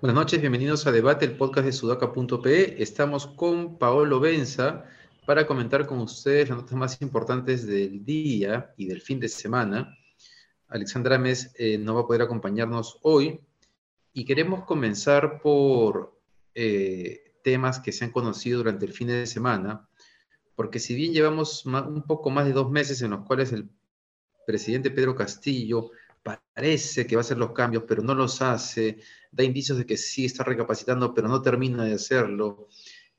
Buenas noches, bienvenidos a Debate, el podcast de sudaca.pe. Estamos con Paolo Benza para comentar con ustedes las notas más importantes del día y del fin de semana. Alexandra Mes eh, no va a poder acompañarnos hoy y queremos comenzar por eh, temas que se han conocido durante el fin de semana, porque si bien llevamos un poco más de dos meses en los cuales el presidente Pedro Castillo parece que va a hacer los cambios, pero no los hace, da indicios de que sí está recapacitando, pero no termina de hacerlo,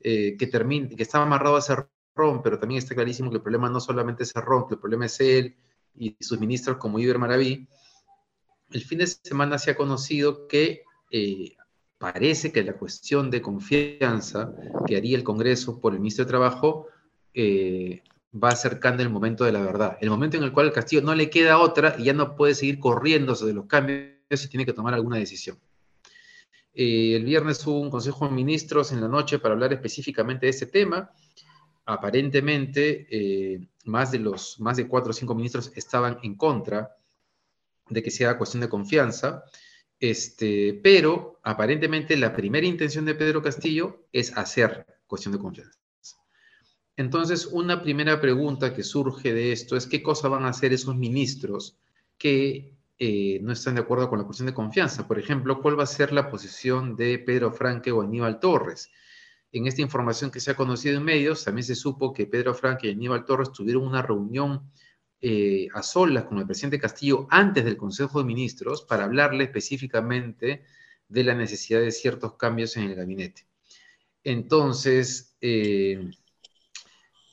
eh, que, termina, que está amarrado a Cerrón, pero también está clarísimo que el problema no solamente es Cerrón, que el problema es él y sus ministros como Iber Maraví. El fin de semana se ha conocido que eh, parece que la cuestión de confianza que haría el Congreso por el ministro de Trabajo eh, va acercando el momento de la verdad, el momento en el cual el Castillo no le queda otra y ya no puede seguir corriéndose de los cambios y tiene que tomar alguna decisión. Eh, el viernes hubo un Consejo de Ministros en la noche para hablar específicamente de este tema. Aparentemente, eh, más, de los, más de cuatro o cinco ministros estaban en contra de que sea cuestión de confianza, este, pero aparentemente la primera intención de Pedro Castillo es hacer cuestión de confianza. Entonces, una primera pregunta que surge de esto es qué cosa van a hacer esos ministros que eh, no están de acuerdo con la cuestión de confianza. Por ejemplo, ¿cuál va a ser la posición de Pedro Franque o Aníbal Torres? En esta información que se ha conocido en medios, también se supo que Pedro Franque y Aníbal Torres tuvieron una reunión eh, a solas con el presidente Castillo antes del Consejo de Ministros para hablarle específicamente de la necesidad de ciertos cambios en el gabinete. Entonces, eh,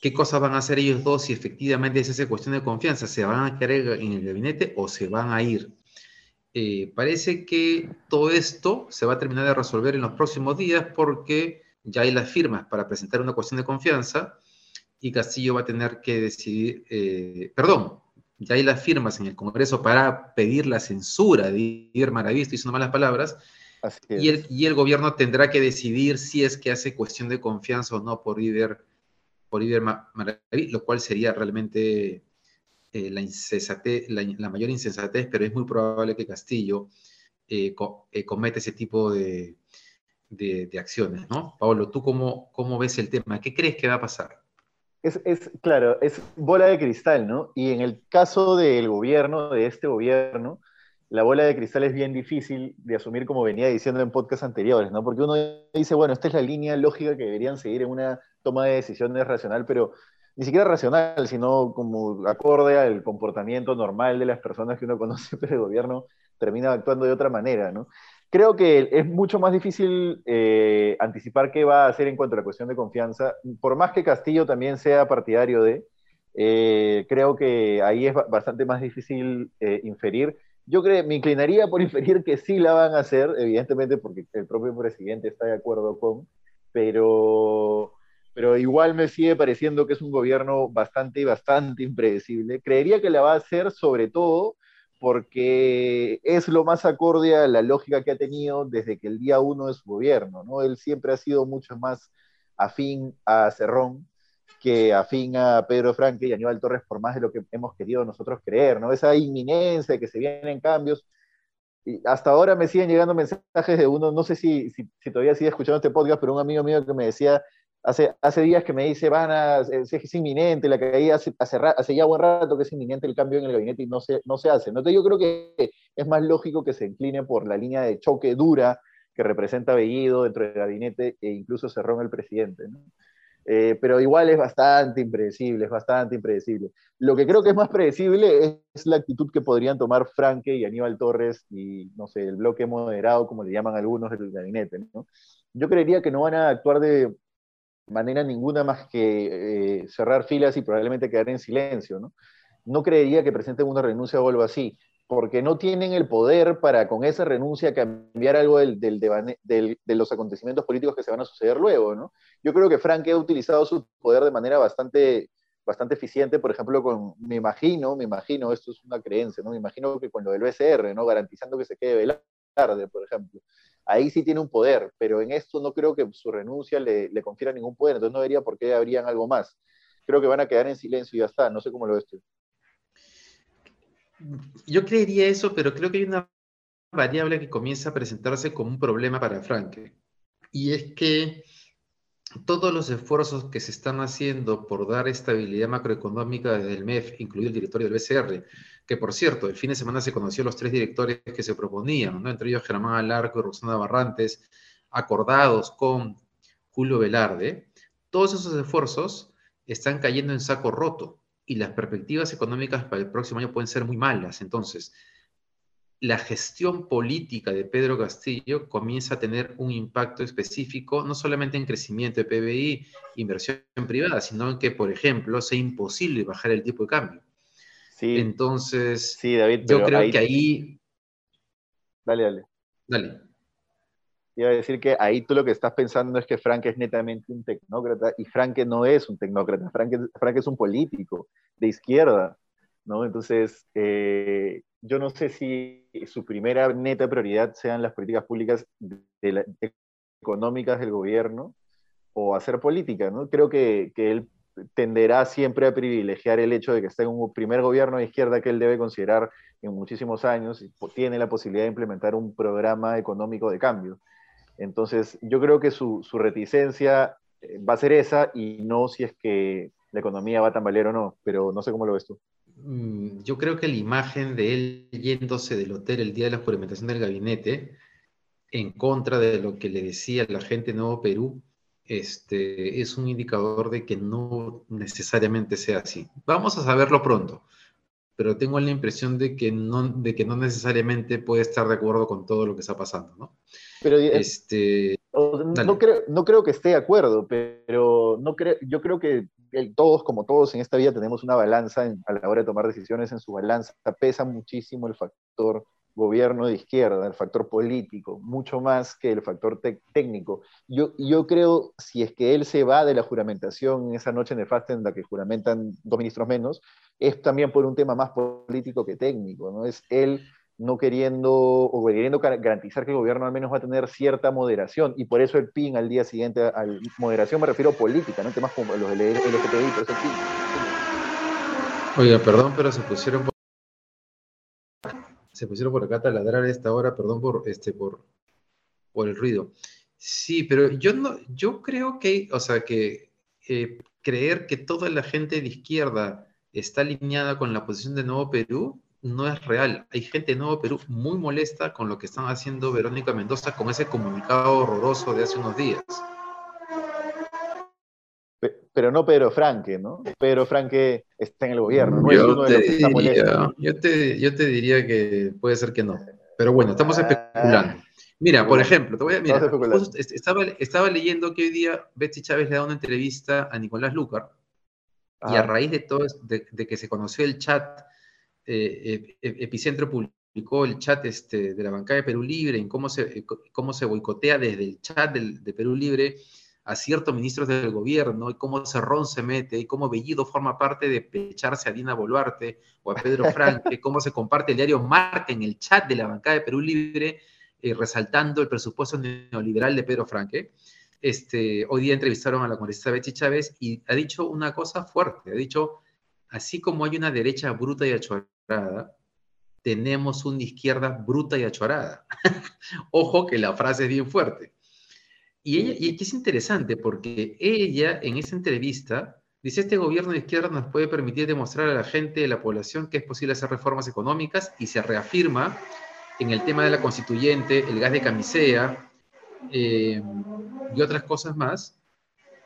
qué cosas van a hacer ellos dos si efectivamente es esa cuestión de confianza. ¿Se van a quedar en el gabinete o se van a ir? Eh, parece que todo esto se va a terminar de resolver en los próximos días porque ya hay las firmas para presentar una cuestión de confianza y Castillo va a tener que decidir, eh, perdón, ya hay las firmas en el Congreso para pedir la censura de Irma Maravisto, hizo malas palabras, y el, y el, gobierno tendrá que decidir si es que hace cuestión de confianza o no por Iber por Iber Maraví, lo cual sería realmente eh, la, la, mayor insensatez, pero es muy probable que Castillo eh, eh, cometa ese tipo de, acciones, ¿no? Pablo, ¿tú cómo, cómo ves el tema? ¿Qué crees que va a pasar? Es, claro, es bola de cristal, ¿no? Y en el caso del gobierno, de este gobierno, la bola de cristal es bien difícil de asumir como venía diciendo en podcasts anteriores, ¿no? Porque uno dice, bueno, esta es la línea lógica que deberían seguir en una toma de decisiones racional, pero ni siquiera racional, sino como acorde al comportamiento normal de las personas que uno conoce, pero el gobierno termina actuando de otra manera, ¿no? Creo que es mucho más difícil eh, anticipar qué va a hacer en cuanto a la cuestión de confianza, por más que Castillo también sea partidario de, eh, creo que ahí es bastante más difícil eh, inferir. Yo creo, me inclinaría por inferir que sí la van a hacer, evidentemente porque el propio presidente está de acuerdo con, pero pero igual me sigue pareciendo que es un gobierno bastante, bastante impredecible. Creería que la va a hacer sobre todo porque es lo más acorde a la lógica que ha tenido desde que el día uno de su gobierno, ¿no? Él siempre ha sido mucho más afín a Cerrón que afín a Pedro Franque y Aníbal Torres por más de lo que hemos querido nosotros creer, ¿no? Esa inminencia de que se vienen cambios. Y hasta ahora me siguen llegando mensajes de uno, no sé si, si, si todavía sigue escuchando este podcast, pero un amigo mío que me decía, Hace, hace días que me dice, van a, es, inminente, la caída hace, hace, hace, ya buen rato que es inminente el cambio en el gabinete y no se, no se hace. Entonces yo creo que es más lógico que se incline por la línea de choque dura que representa Bellido dentro del gabinete e incluso Cerrón el presidente. Eh, pero igual es bastante impredecible, es bastante impredecible. Lo que creo que es más predecible es la actitud que podrían tomar Franque y Aníbal Torres y, no sé, el bloque moderado, como le llaman algunos del gabinete. ¿no? Yo creería que no van a actuar de, manera ninguna más que eh, cerrar filas y probablemente quedar en silencio. ¿no? no creería que presenten una renuncia o algo así, porque no tienen el poder para con esa renuncia cambiar algo del, del, de los acontecimientos políticos que se van a suceder luego. ¿no? Yo creo que Frank ha utilizado su poder de manera bastante, bastante eficiente, por ejemplo, con, me imagino, me imagino, esto es una creencia, ¿no? me imagino que con lo del BCR, ¿no? garantizando que se quede tarde, por ejemplo ahí sí tiene un poder, pero en esto no creo que su renuncia le, confiera ningún poder, entonces no vería por qué habrían algo más. Creo que van a quedar en silencio y ya está, no sé cómo lo ves tú. Yo creería eso, pero creo que hay una variable que comienza a presentarse como un problema para Franke, y es que todos los esfuerzos que se están haciendo por dar estabilidad macroeconómica desde el MEF, incluido el directorio del BCR, que por cierto, el fin de semana se conoció los tres directores que se proponían, entre ellos Germán Alarco y Roxana Barrantes, acordados con Julio Velarde, todos esos esfuerzos están cayendo en saco roto y las perspectivas económicas para el próximo año pueden ser muy malas. Entonces, la gestión política de Pedro Castillo comienza a tener un impacto específico, no solamente en crecimiento de PBI, inversión privada, sino en que, por ejemplo, sea imposible bajar el tipo de cambio. Sí. Entonces, sí, David, yo creo que ahí... Dale, dale. Dale. Iba a decir que ahí tú lo que estás pensando es que Frank es netamente un tecnócrata y Frank no es un tecnócrata, Frank, Frank es un político de izquierda, ¿no? Entonces, eh, yo no sé si su primera neta prioridad sean las políticas públicas económicas del gobierno o hacer política, ¿no? Creo que, que, él tenderá siempre a privilegiar el hecho de que está en un primer gobierno de izquierda que él debe considerar en muchísimos años y tiene la posibilidad de implementar un programa económico de cambio. Entonces, yo creo que su, su reticencia eh, va a ser esa y no si es que la economía va a tambalear o no, pero no sé cómo lo ves tú. Mm, yo creo que la imagen de él yéndose del hotel el día de la juramentación del gabinete, en contra de lo que le decía la gente de Nuevo Perú, este, es un indicador de que no necesariamente sea así. Vamos a saberlo pronto, pero tengo la impresión de que no, de que no necesariamente puede estar de acuerdo con todo lo que está pasando, ¿no? Pero eh, este, no, creo, no creo que esté de acuerdo, pero no creo, yo creo que todos, como todos en esta vida, tenemos una balanza a la hora de tomar decisiones. En su balanza pesa muchísimo el factor gobierno de izquierda, el factor político, mucho más que el factor técnico. Yo, yo creo, si es que él se va de la juramentación en esa noche nefasta en la que juramentan dos ministros menos, es también por un tema más político que técnico, ¿no? Es él no queriendo o queriendo garantizar que el gobierno al menos va a tener cierta moderación y por eso el PIN al día siguiente, moderación me refiero a política, no temas como los LGTBI, por eso el PIN. Oiga, perdón, pero se pusieron se pusieron por acá a taladrar a esta hora, perdón por este por, por el ruido. Sí, pero yo no, yo creo que, o sea, que eh, creer que toda la gente de izquierda está alineada con la posición de Nuevo Perú no es real. Hay gente de Nuevo Perú muy molesta con lo que están haciendo Verónica Mendoza con ese comunicado horroroso de hace unos días. Pero no Pedro Franque, ¿no? Pedro Franque está en el gobierno. yo, te diría, que puede ser que no. Pero bueno, estamos ah. especulando. Mira, por ejemplo, te voy a, mira, estaba, estaba leyendo que hoy día Betsy Chávez le da una entrevista a Nicolás Lucar y a raíz de todo, de, de, que se conoció el chat eh, Epicentro publicó el chat este, de la bancada de Perú Libre, en cómo se, eh, cómo se boicotea desde el chat de Perú Libre a ciertos ministros del gobierno, y cómo Cerrón se mete, y cómo Bellido forma parte de pecharse a Dina Boluarte o a Pedro Franque, cómo se comparte el diario Marca en el chat de la bancada de Perú Libre, eh, resaltando el presupuesto neoliberal de Pedro Franque. Este, hoy día entrevistaron a la congresista Betsy Chávez y ha dicho una cosa fuerte, ha dicho, así como hay una derecha bruta y achorada, tenemos una izquierda bruta y achorada. Ojo que la frase es bien fuerte. Y, ella, y es interesante porque ella en esa entrevista dice, este gobierno de izquierda nos puede permitir demostrar a la gente, a la población, que es posible hacer reformas económicas y se reafirma en el tema de la constituyente, el gas de camisea eh, y otras cosas más.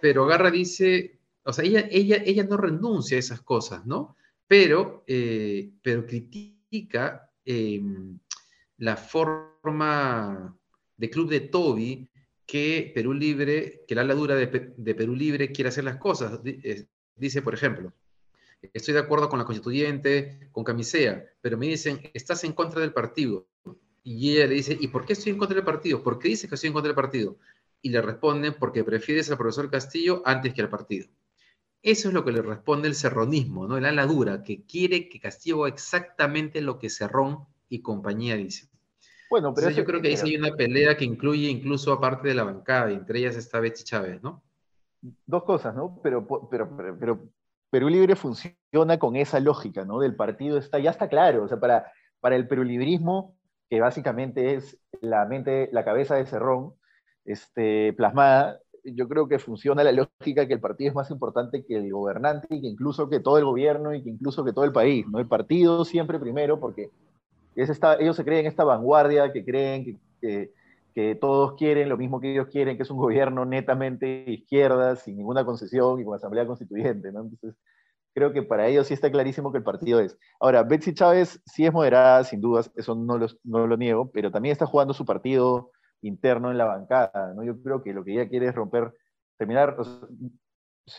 Pero Garra dice, o sea, ella, ella, ella no renuncia a esas cosas, ¿no? pero, eh, pero critica em, la forma de club de Toby que Perú Libre, que la ladura de, de Perú Libre quiere hacer las cosas. Dice, por ejemplo, estoy de acuerdo con la constituyente, con Camisea, pero me dicen, estás en contra del partido. Y ella le dice, ¿y por qué estoy en contra del partido? ¿Por qué dices que estoy en contra del partido? Y le responden, porque prefieres al profesor Castillo antes que al partido. Eso es lo que le responde el serronismo, ¿no? El ala dura, que quiere que Castillo haga exactamente lo que Cerrón y compañía dicen. Bueno, pero yo creo que ahí sí hay una pelea que incluye incluso aparte de la bancada, y entre ellas está Betsy Chávez, ¿no? Dos cosas, ¿no? Pero, pero, pero, pero Perú Libre funciona con esa lógica, ¿no? Del partido está, ya está claro, o sea, para, para el perulibrismo, que básicamente es la mente, la cabeza de Cerrón, este, plasmada, yo creo que funciona la lógica que el partido es más importante que el gobernante y que incluso que todo el gobierno y que incluso que todo el país, ¿no? El partido siempre primero, porque ellos se creen esta vanguardia, que creen que, todos quieren lo mismo que ellos quieren, que es un gobierno netamente izquierda, sin ninguna concesión y con asamblea constituyente. Entonces, creo que para ellos sí está clarísimo que el partido es. Ahora, Betsy Chávez sí es moderada, sin dudas, eso no no lo niego, pero también está jugando su partido interno en la bancada, ¿no? Yo creo que lo que ella quiere es romper, terminar,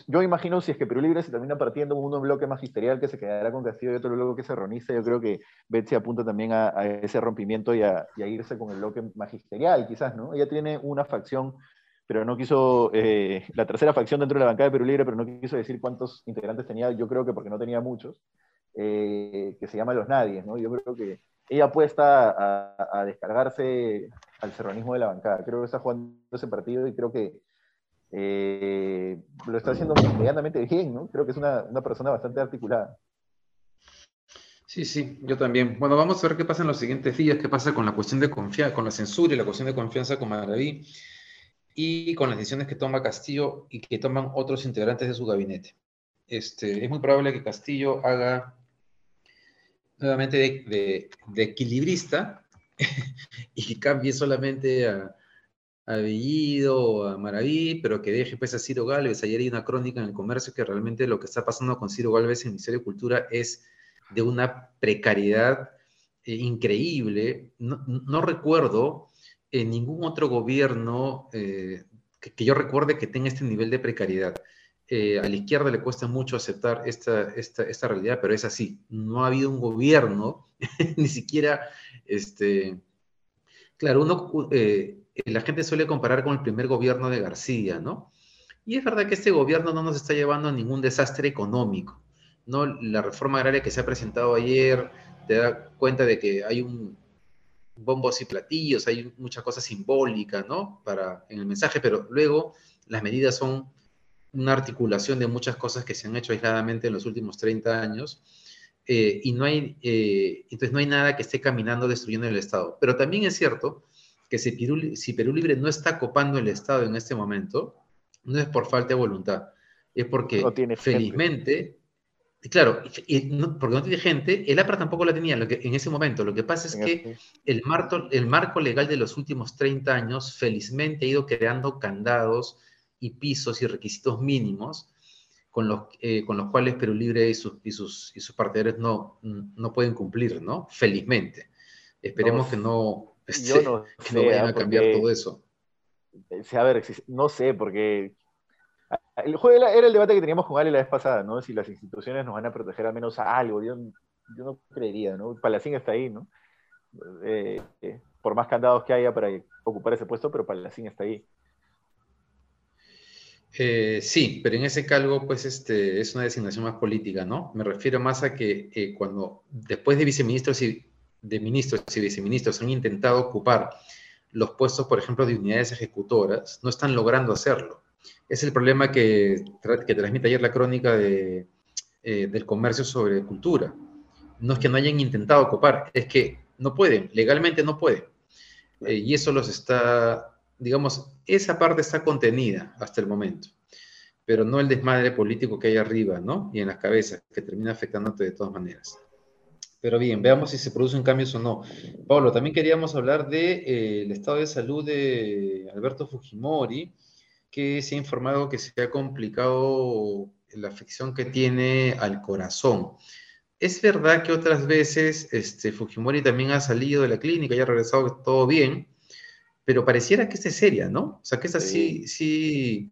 yo imagino si es que Perú Libre se termina partiendo uno bloque magisterial que se quedará con Castillo y otro bloque que se yo creo que Betsy apunta también a, ese rompimiento y a, irse con el bloque magisterial, quizás, ¿no? Ella tiene una facción, pero no quiso, eh, la tercera facción dentro de la bancada de Perú Libre, pero no quiso decir cuántos integrantes tenía, yo creo que porque no tenía muchos, eh, que se llama Los Nadies, ¿no? Yo creo que ella apuesta a, a descargarse al serranismo de la bancada. Creo que está jugando ese partido y creo que eh, lo está haciendo medianamente bien, ¿no? Creo que es una, persona bastante articulada. Sí, sí, yo también. Bueno, vamos a ver qué pasa en los siguientes días, qué pasa con la cuestión de confianza, con la censura y la cuestión de confianza con Maraví y con las decisiones que toma Castillo y que toman otros integrantes de su gabinete. Este, es muy probable que Castillo haga nuevamente de, de equilibrista y cambie solamente a, a Bellido a Maraví, pero que deje pues a Ciro Galvez. Ayer hay una crónica en el comercio que realmente lo que está pasando con Ciro Galvez en el Ministerio de Cultura es de una precariedad eh, increíble. No, recuerdo en ningún otro gobierno eh, que, yo recuerde que tenga este nivel de precariedad. Eh, a la izquierda le cuesta mucho aceptar esta, esta, esta realidad, pero es así. No ha habido un gobierno, ni siquiera, este, claro, uno, la gente suele comparar con el primer gobierno de García, ¿no? Y es verdad que este gobierno no nos está llevando a ningún desastre económico, ¿no? La reforma agraria que se ha presentado ayer te da cuenta de que hay un bombos y platillos, hay mucha cosa simbólica, ¿no? Para, en el mensaje, pero luego las medidas son una articulación de muchas cosas que se han hecho aisladamente en los últimos 30 años. Eh, y no hay, eh, entonces no hay nada que esté caminando destruyendo el Estado. Pero también es cierto que si Perú, si Perú Libre no está copando el Estado en este momento, no es por falta de voluntad, es porque felizmente, claro, porque no tiene gente, el APRA tampoco la tenía en ese momento. Lo que pasa es que el marco, el marco legal de los últimos 30 años felizmente ha ido creando candados y pisos y requisitos mínimos con los, eh, con los cuales Perú Libre y sus, y sus, y sus partidarios no, no pueden cumplir, ¿no? Felizmente. Esperemos que no, este, no que no vayan a cambiar todo eso. Eh, a ver, no sé, porque el juego era el debate que teníamos con Ale la vez pasada, ¿no? Si las instituciones nos van a proteger al menos a algo. Yo, yo no creería, ¿no? Palacín está ahí, ¿no? Eh, por más candados que haya para ocupar ese puesto, pero Palacín está ahí. Eh, sí, pero en ese cargo, pues, este, es una designación más política, ¿no? Me refiero más a que eh, cuando, después de viceministros y de ministros y viceministros han intentado ocupar los puestos, por ejemplo, de unidades ejecutoras, no están logrando hacerlo. Es el problema que, que transmite ayer la crónica de, eh, del comercio sobre cultura. No es que no hayan intentado ocupar, es que no pueden, legalmente no pueden. y eso los está digamos, esa parte está contenida hasta el momento, pero no el desmadre político que hay arriba, ¿no? Y en las cabezas, que termina afectándote de todas maneras. Pero bien, veamos si se producen cambios o no. Pablo, también queríamos hablar del de, eh, estado de salud de Alberto Fujimori, que se ha informado que se ha complicado la afección que tiene al corazón. Es verdad que otras veces este, Fujimori también ha salido de la clínica y ha regresado todo bien, pero pareciera que esta es seria, ¿no? O sea, que esta sí, sí,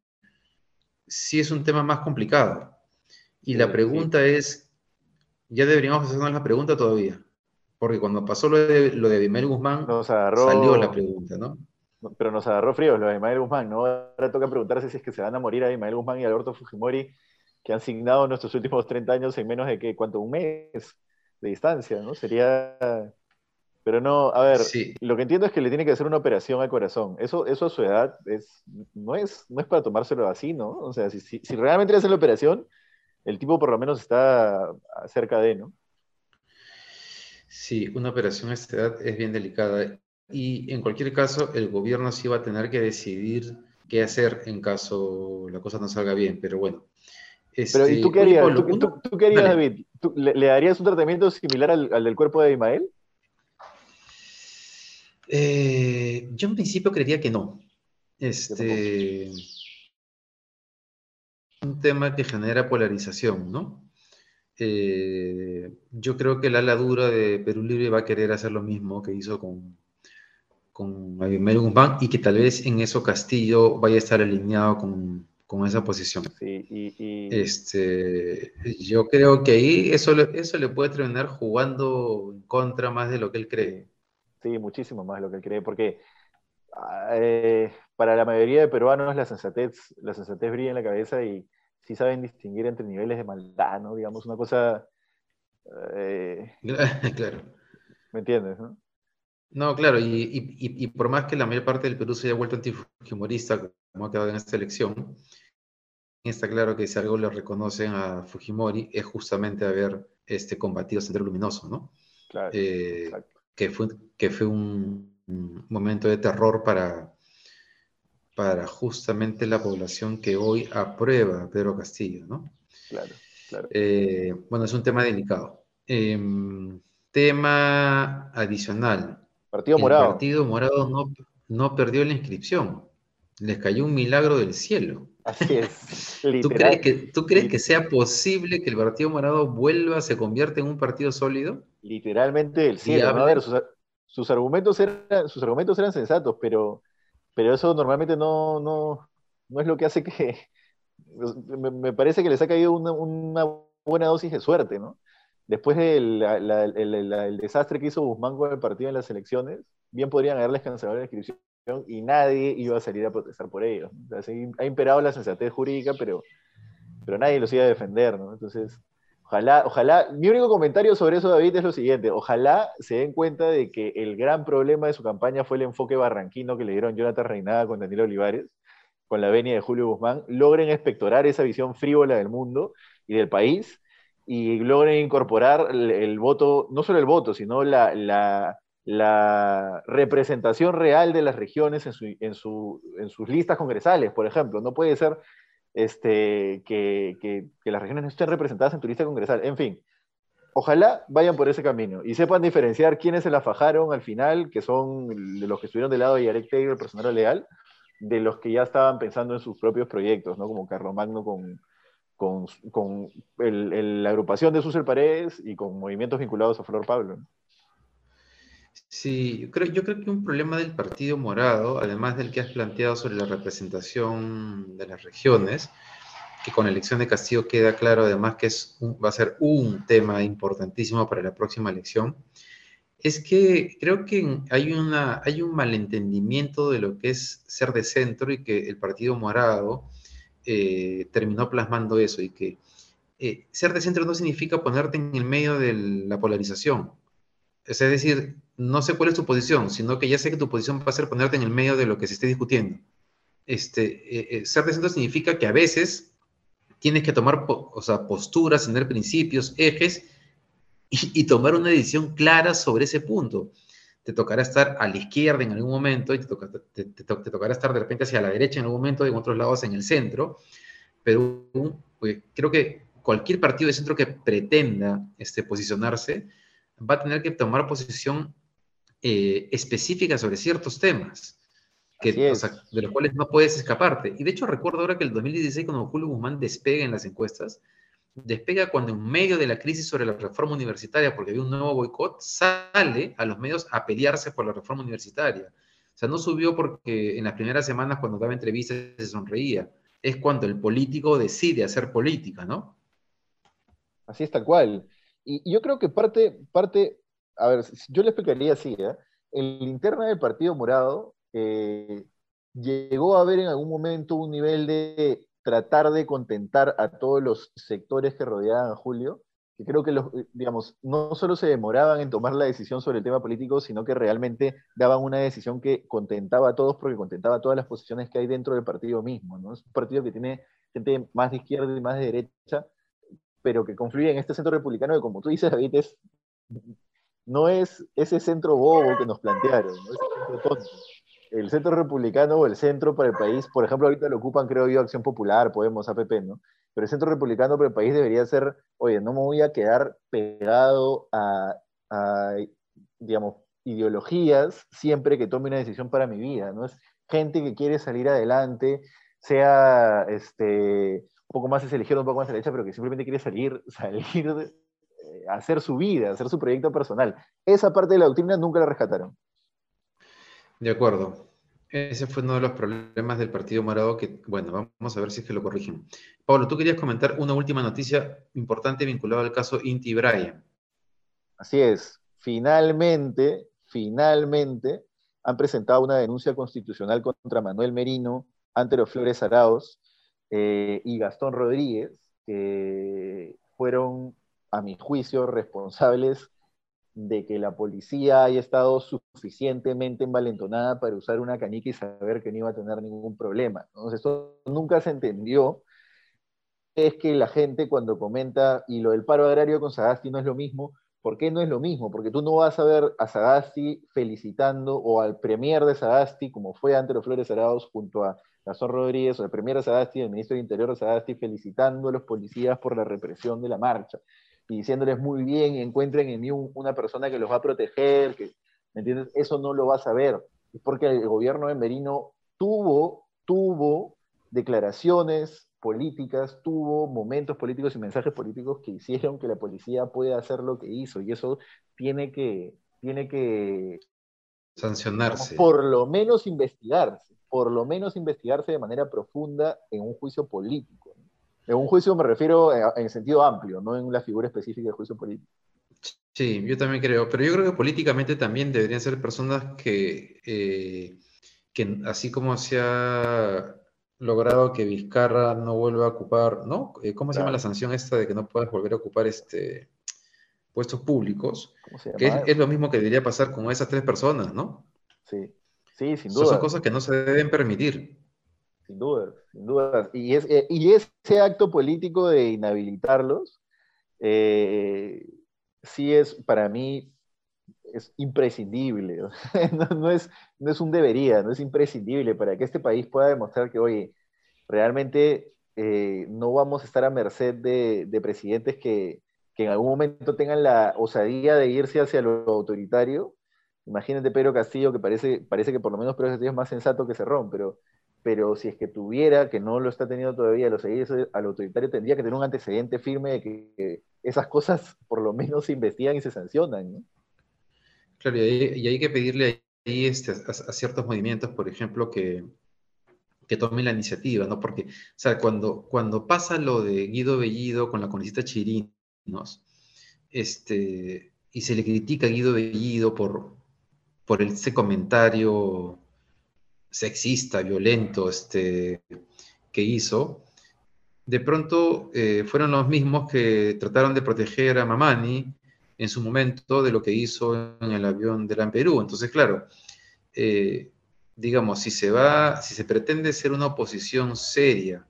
sí, es un tema más complicado. Y la pregunta es, ya deberíamos hacernos la pregunta todavía, porque cuando pasó lo de, lo de Abimael Guzmán, salió la pregunta, ¿no? Pero nos agarró frío lo de Abimael Guzmán, ¿no? Ahora toca preguntarse si es que se van a morir Abimael Guzmán y Alberto Fujimori, que han signado nuestros últimos 30 años en menos de que, ¿cuánto? Un mes de distancia, ¿no? Sería Pero no, a ver, lo que entiendo es que le tiene que hacer una operación al corazón. Eso, eso a su edad es, no, es, no es para tomárselo así, ¿no? O sea, si, si, realmente le hace la operación, el tipo por lo menos está cerca de, ¿no? Sí, una operación a esta edad es bien delicada. Y en cualquier caso, el gobierno sí va a tener que decidir qué hacer en caso la cosa no salga bien. Pero bueno, pero ¿y tú qué harías, ¿tú, qué harías David? le, darías un tratamiento similar al, del cuerpo de Ismael? Eh, yo en principio creería que no. Este, un tema que genera polarización, ¿no? Eh, yo creo que la ala dura de Perú Libre va a querer hacer lo mismo que hizo con, con Guzmán y que tal vez en eso Castillo vaya a estar alineado con, con esa posición. Sí, y, Este, yo creo que ahí eso, eso le puede terminar jugando en contra más de lo que él cree. Sí, muchísimo más de lo que él cree, porque eh, para la mayoría de peruanos la sensatez, la sensatez brilla en la cabeza y sí saben distinguir entre niveles de maldad, ¿no? Digamos, una cosa... Eh, claro. ¿Me entiendes, no? No, claro, y, por más que la mayor parte del Perú se haya vuelto antifujimorista, como ha quedado en esta elección, está claro que si algo le reconocen a Fujimori es justamente haber este, combatido Sendero Luminoso, ¿no? Claro, eh, que, fue, que fue un, momento de terror para, para justamente la población que hoy aprueba Pedro Castillo, ¿no? Claro, claro. Eh, bueno, es un tema delicado. Em, tema adicional. Partido Morado. El Partido Morado no, no perdió la inscripción. Les cayó un milagro del cielo. Así es. ¿Tú crees, que, ¿Tú crees que sea posible que el Partido Morado vuelva, se convierta en un partido sólido? Literalmente del cielo. A ver, sus, argumentos eran, sus argumentos eran sensatos, pero, pero eso normalmente no, no, no es lo que hace que... Me, parece que les ha caído una, buena dosis de suerte, ¿no? Después del el, desastre que hizo Guzmán con el partido en las elecciones, bien podrían haberles cancelado la inscripción y nadie iba a salir a protestar por ellos. ha imperado la sensatez jurídica, pero, pero nadie los iba a defender, ¿no? Entonces, ojalá, ojalá, mi único comentario sobre eso, David, es lo siguiente, ojalá se den cuenta de que el gran problema de su campaña fue el enfoque barranquino que le dieron Jonathan Reinada con Daniel Olivares, con la venia de Julio Guzmán, logren espectorar esa visión frívola del mundo y del país, y logren incorporar el, voto, no solo el voto, sino la, representación real de las regiones en, sus listas congresales, por ejemplo. No puede ser este, que, las regiones estén representadas en tu lista congresal. En fin, ojalá vayan por ese camino y sepan diferenciar quiénes se la fajaron al final, que son los que estuvieron del lado de Yarek Taylor, el personal leal, de los que ya estaban pensando en sus propios proyectos, ¿no? como Carlomagno con, con, la agrupación de Susel Paredes y con movimientos vinculados a Flor Pablo. Sí, yo creo, yo creo que un problema del Partido Morado, además del que has planteado sobre la representación de las regiones, que con la elección de Castillo queda claro además que es va a ser un tema importantísimo para la próxima elección, es que creo que hay, una, hay un malentendimiento de lo que es ser de centro y que el Partido Morado eh, terminó plasmando eso y que eh, ser de centro no significa ponerte en el medio de la polarización. Es decir, no sé cuál es tu posición, sino que ya sé que tu posición va a ser ponerte en el medio de lo que se esté discutiendo. Este, eh, eh, ser de centro significa que a veces tienes que tomar o sea, posturas, tener principios, ejes y, tomar una decisión clara sobre ese punto. Te tocará estar a la izquierda en algún momento y te, tocará estar de repente hacia la derecha en algún momento y en otros lados en el centro, pero pues, creo que cualquier partido de centro que pretenda este, posicionarse va a tener que tomar posición eh, específica sobre ciertos temas, que, de los cuales no puedes escaparte. Y de hecho recuerdo ahora que el 2016, cuando Julio Guzmán despega en las encuestas, despega cuando en medio de la crisis sobre la reforma universitaria, porque había un nuevo boicot, sale a los medios a pelearse por la reforma universitaria. O sea, no subió porque en las primeras semanas cuando daba entrevistas se sonreía. Es cuando el político decide hacer política, ¿no? Así es tal cual. Y yo creo que parte, parte a ver, yo le explicaría así, ¿eh? El interna del Partido Morado eh, llegó a haber en algún momento un nivel de tratar de contentar a todos los sectores que rodeaban a Julio, que creo que los, digamos, no solo se demoraban en tomar la decisión sobre el tema político, sino que realmente daban una decisión que contentaba a todos porque contentaba todas las posiciones que hay dentro del partido mismo, ¿no? Es un partido que tiene gente más de izquierda y más de derecha, pero que confluye en este centro republicano que, como tú dices, David, es, no es ese centro bobo que nos plantearon, ¿no? centro tonto. El centro republicano o el centro para el país, por ejemplo, ahorita lo ocupan, creo yo, Acción Popular, Podemos, APP, ¿no? Pero el centro republicano para el país debería ser, oye, no me voy a quedar pegado a, a digamos, ideologías siempre que tome una decisión para mi vida, ¿no? Es gente que quiere salir adelante, sea este, un poco más la izquierda, un poco más hacia la derecha, pero que simplemente quiere salir, salir eh, hacer su vida, hacer su proyecto personal. Esa parte de la doctrina nunca la rescataron. De acuerdo. Ese fue uno de los problemas del Partido Morado que, bueno, vamos a ver si es que lo corrigen. Pablo, tú querías comentar una última noticia importante vinculada al caso Inti Bryan. Así es. Finalmente, finalmente, han presentado una denuncia constitucional contra Manuel Merino, Antero Flores Araos eh, y Gastón Rodríguez, que fueron, a mi juicio, responsables de que la policía haya estado suficientemente envalentonada para usar una canica y saber que no iba a tener ningún problema. Entonces, esto nunca se entendió. Es que la gente cuando comenta, y lo del paro agrario con Sagasti no es lo mismo, ¿por qué no es lo mismo? Porque tú no vas a ver a Sagasti felicitando, o al premier de Sagasti, como fue ante los Flores Arados junto a Gastón Rodríguez, o el premier de Sagasti, el ministro del Interior de Sagasti, felicitando a los policías por la represión de la marcha y diciéndoles muy bien, encuentren en mí una persona que los va a proteger, que, ¿me entiendes? Eso no lo vas a ver. Es porque el gobierno de Merino tuvo, tuvo declaraciones políticas, tuvo momentos políticos y mensajes políticos que hicieron que la policía pueda hacer lo que hizo. Y eso tiene que, tiene que sancionarse. Por lo menos investigarse, por lo menos investigarse de manera profunda en un juicio político. En un juicio me refiero en sentido amplio, no en la figura específica de juicio político. Sí, yo también creo, pero yo creo que políticamente también deberían ser personas que, eh, que así como se ha logrado que Vizcarra no vuelva a ocupar, ¿no? Eh, ¿Cómo se llama la sanción esta de que no puedas volver a ocupar este puestos públicos? Que es, lo mismo que debería pasar con esas tres personas, ¿no? Sí, sí, sin duda. son cosas que no se deben permitir. Sin duda, sin duda. Y, es, eh, y ese acto político de inhabilitarlos, eh, sí es para mí es imprescindible. no, es, no es un debería, no es imprescindible para que este país pueda demostrar que, oye, realmente eh, no vamos a estar a merced de, presidentes que, que, en algún momento tengan la osadía de irse hacia lo autoritario. Imagínate Pedro Castillo, que parece, parece que por lo menos Pedro Castillo es más sensato que Cerrón, pero pero si es que tuviera, que no lo está teniendo todavía, lo seguir al autoritario tendría que tener un antecedente firme de que, esas cosas por lo menos se investigan y se sancionan. ¿no? Claro, y hay, que pedirle ahí este, a, ciertos movimientos, por ejemplo, que, que tomen la iniciativa, ¿no? Porque, o sea, cuando, cuando pasa lo de Guido Bellido con la congresista Chirinos, este, y se le critica a Guido Bellido por, por ese comentario sexista, violento, este, que hizo, de pronto eh, fueron los mismos que trataron de proteger a Mamani en su momento de lo que hizo en el avión de la Perú. Entonces, claro, eh, digamos, si se va, si se pretende ser una oposición seria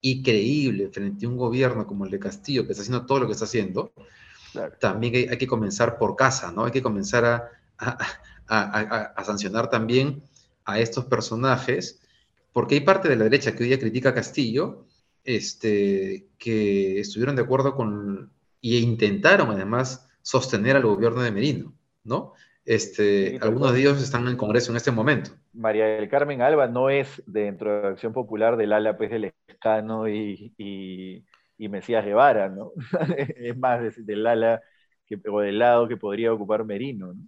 y creíble frente a un gobierno como el de Castillo, que está haciendo todo lo que está haciendo, también hay, que comenzar por casa, ¿no? Hay que comenzar a sancionar también a estos personajes, porque hay parte de la derecha que hoy día critica a Castillo, este, que estuvieron de acuerdo con e intentaron además sostener al gobierno de Merino, ¿no? Este, algunos de ellos están en el Congreso en este momento. María del Carmen Alba no es dentro de Acción Popular del ala pues, del Escano y, y, Mesías Guevara, ¿no? es más del ala que, o del lado que podría ocupar Merino, ¿no?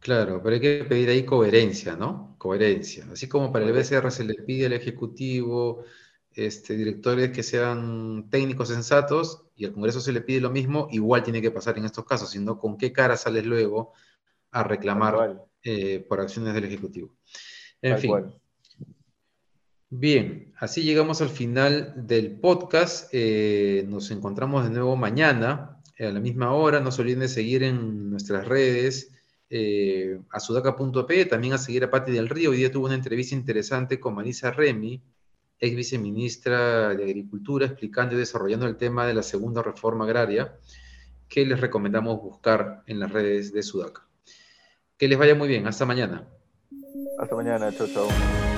Claro, pero hay que pedir ahí coherencia, ¿no? Coherencia. Así como para el BCR se le pide al Ejecutivo este, directores que sean técnicos sensatos y al Congreso se le pide lo mismo, igual tiene que pasar en estos casos, sino con qué cara sales luego a reclamar eh, por acciones del Ejecutivo. En fin. Bien, así llegamos al final del podcast. Eh, nos encontramos de nuevo mañana a la misma hora. No se olviden de seguir en nuestras redes eh, a sudaca.p, también a seguir a Pati del Río. Hoy día tuvo una entrevista interesante con Marisa Remy, ex viceministra de Agricultura, explicando y desarrollando el tema de la segunda reforma agraria que les recomendamos buscar en las redes de Sudaca. Que les vaya muy bien. Hasta mañana. Hasta mañana. Chao, chao.